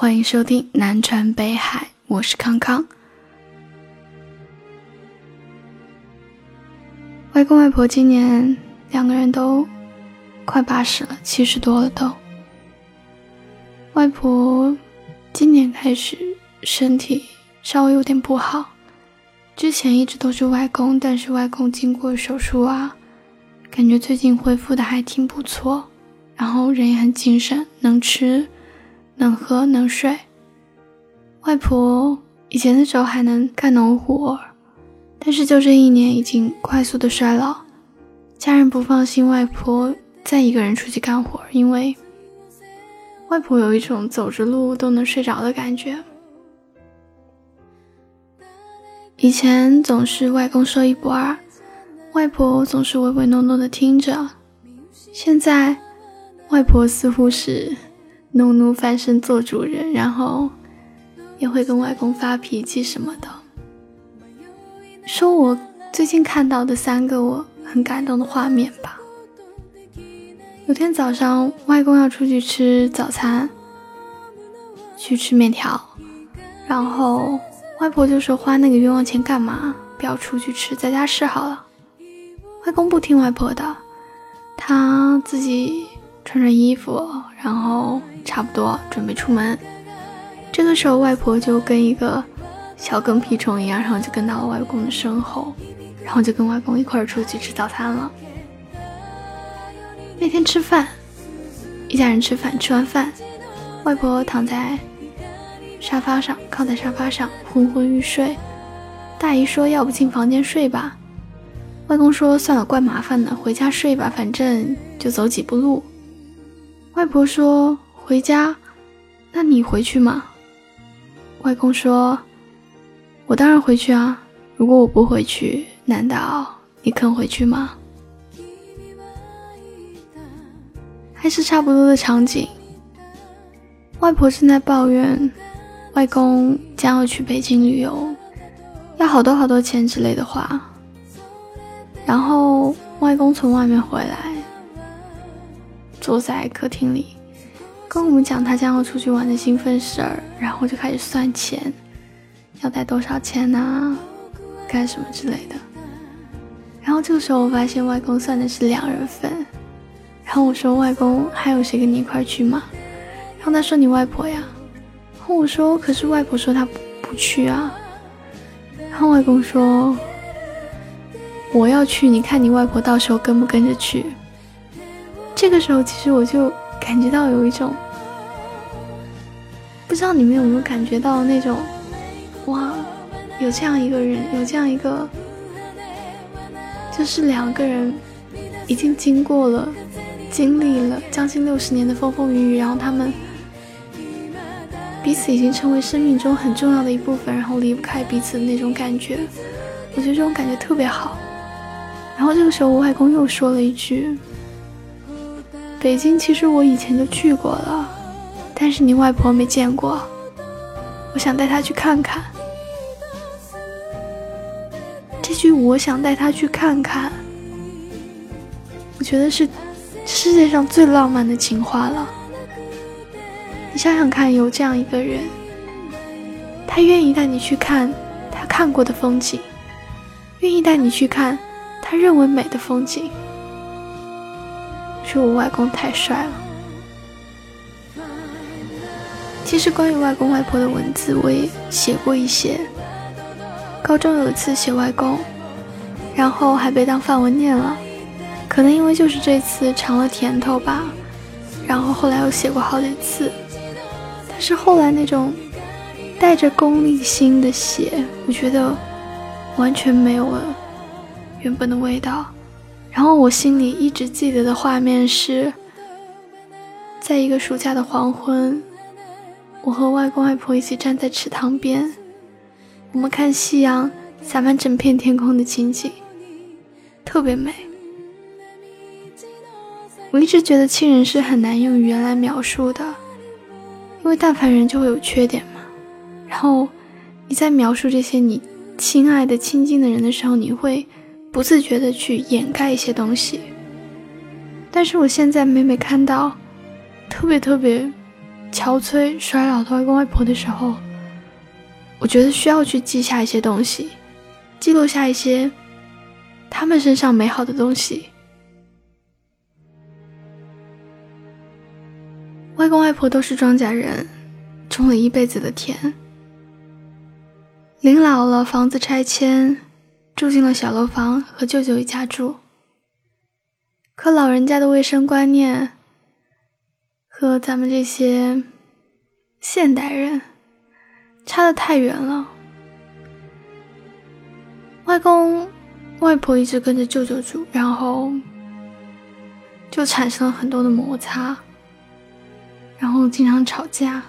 欢迎收听南船北海，我是康康。外公外婆今年两个人都快八十了，七十多了都。外婆今年开始身体稍微有点不好，之前一直都是外公，但是外公经过手术啊，感觉最近恢复的还挺不错，然后人也很精神，能吃。能喝能睡，外婆以前的时候还能干农活，但是就这一年已经快速的衰老，家人不放心外婆再一个人出去干活，因为外婆有一种走着路都能睡着的感觉。以前总是外公说一不二，外婆总是唯唯诺诺的听着，现在外婆似乎是。奴奴翻身做主人，然后也会跟外公发脾气什么的。说我最近看到的三个我很感动的画面吧。有天早上，外公要出去吃早餐，去吃面条，然后外婆就说：“花那个冤枉钱干嘛？不要出去吃，在家吃好了。”外公不听外婆的，他自己穿着衣服，然后。差不多准备出门，这个时候外婆就跟一个小跟屁虫一样，然后就跟到了外公的身后，然后就跟外公一块儿出去吃早餐了。那天吃饭，一家人吃饭，吃完饭，外婆躺在沙发上，靠在沙发上昏昏欲睡。大姨说：“要不进房间睡吧。”外公说：“算了，怪麻烦的，回家睡吧，反正就走几步路。”外婆说。回家，那你回去吗？外公说：“我当然回去啊。如果我不回去，难道你肯回去吗？”还是差不多的场景。外婆正在抱怨外公将要去北京旅游，要好多好多钱之类的话。然后外公从外面回来，坐在客厅里。跟我们讲他将要出去玩的兴奋事儿，然后就开始算钱，要带多少钱呢？干什么之类的。然后这个时候我发现外公算的是两人份，然后我说外公还有谁跟你一块去吗？然后他说你外婆呀。然后我说可是外婆说她不不去啊。然后外公说我要去，你看你外婆到时候跟不跟着去？这个时候其实我就。感觉到有一种，不知道你们有没有感觉到那种，哇，有这样一个人，有这样一个，就是两个人已经经过了、经历了将近六十年的风风雨雨，然后他们彼此已经成为生命中很重要的一部分，然后离不开彼此的那种感觉，我觉得这种感觉特别好。然后这个时候，我外公又说了一句。北京其实我以前就去过了，但是你外婆没见过，我想带她去看看。这句“我想带她去看看”，我觉得是世界上最浪漫的情话了。你想想看，有这样一个人，他愿意带你去看他看过的风景，愿意带你去看他认为美的风景。说我外公太帅了。其实关于外公外婆的文字，我也写过一些。高中有一次写外公，然后还被当范文念了。可能因为就是这次尝了甜头吧，然后后来又写过好几次。但是后来那种带着功利心的写，我觉得完全没有了原本的味道。然后我心里一直记得的画面是，在一个暑假的黄昏，我和外公外婆一起站在池塘边，我们看夕阳洒满整片天空的情景，特别美。我一直觉得亲人是很难用语言来描述的，因为但凡人就会有缺点嘛。然后你在描述这些你亲爱的、亲近的人的时候，你会。不自觉的去掩盖一些东西，但是我现在每每看到特别特别憔悴衰老的外公外婆的时候，我觉得需要去记下一些东西，记录下一些他们身上美好的东西。外公外婆都是庄稼人，种了一辈子的田。临老了，房子拆迁，住进了小楼房，和舅舅一家住。可老人家的卫生观念和咱们这些现代人差得太远了。外公外婆一直跟着舅舅住，然后就产生了很多的摩擦。然后经常吵架，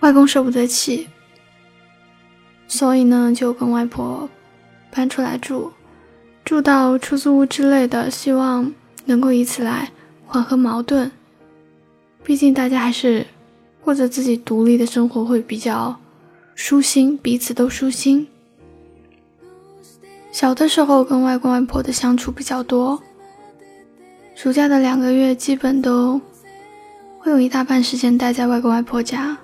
外公受不得气，所以呢就跟外婆搬出来住，住到出租屋之类的，希望能够以此来缓和矛盾。毕竟大家还是过着自己独立的生活会比较舒心，彼此都舒心。小的时候跟外公外婆的相处比较多，暑假的两个月基本都。会有一大半时间待在外公外婆家。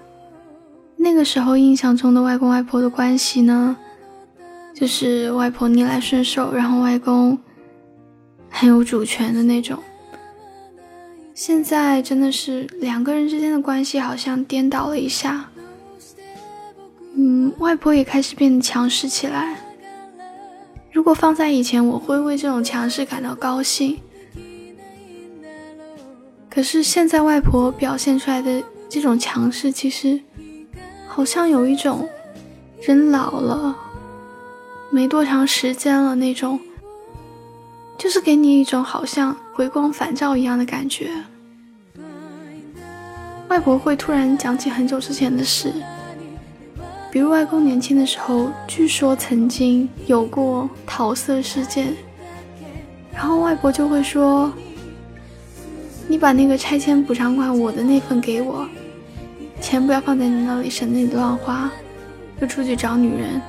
那个时候印象中的外公外婆的关系呢，就是外婆逆来顺受，然后外公很有主权的那种。现在真的是两个人之间的关系好像颠倒了一下。嗯，外婆也开始变得强势起来。如果放在以前，我会为这种强势感到高兴。可是现在外婆表现出来的这种强势，其实好像有一种人老了没多长时间了那种，就是给你一种好像回光返照一样的感觉。外婆会突然讲起很久之前的事，比如外公年轻的时候，据说曾经有过桃色事件，然后外婆就会说。你把那个拆迁补偿款我的那份给我，钱不要放在你那里，省得你乱花，又出去找女人。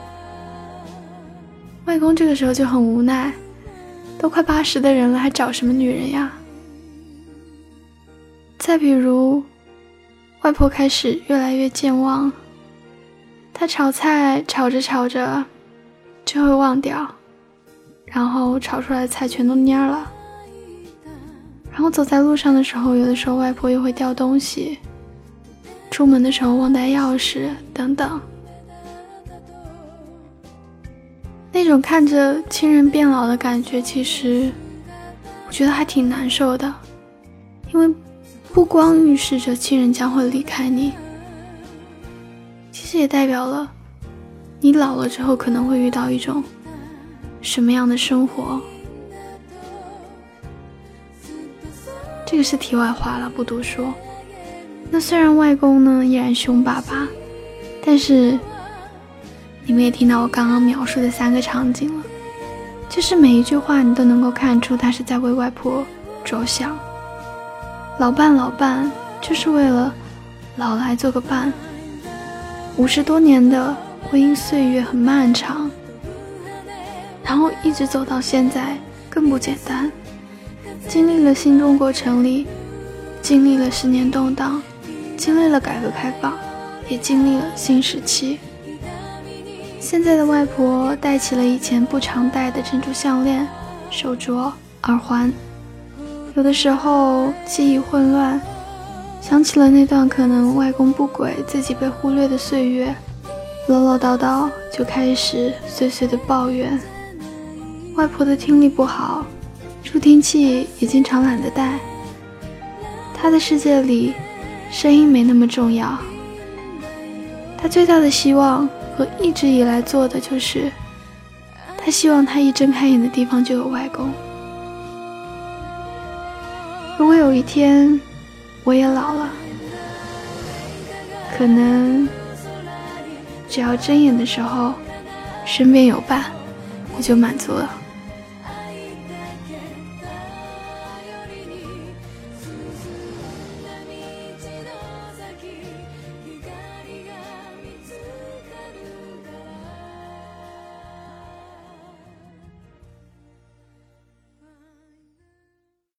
外公这个时候就很无奈，都快八十的人了，还找什么女人呀？再比如，外婆开始越来越健忘，她炒菜炒着炒着就会忘掉，然后炒出来的菜全都蔫了。然后走在路上的时候，有的时候外婆又会掉东西；出门的时候忘带钥匙等等。那种看着亲人变老的感觉，其实我觉得还挺难受的，因为不光预示着亲人将会离开你，其实也代表了你老了之后可能会遇到一种什么样的生活。这个是题外话了，不多说。那虽然外公呢依然凶巴巴，但是你们也听到我刚刚描述的三个场景了，就是每一句话你都能够看出他是在为外婆着想。老伴老伴，就是为了老来做个伴。五十多年的婚姻岁月很漫长，然后一直走到现在更不简单。经历了新中国成立，经历了十年动荡，经历了改革开放，也经历了新时期。现在的外婆戴起了以前不常戴的珍珠项链、手镯、耳环。有的时候记忆混乱，想起了那段可能外公不轨、自己被忽略的岁月，唠唠叨叨就开始碎碎的抱怨。外婆的听力不好。助听器也经常懒得带。她的世界里，声音没那么重要。他最大的希望我一直以来做的就是，他希望他一睁开眼的地方就有外公。如果有一天我也老了，可能只要睁眼的时候身边有伴，我就满足了。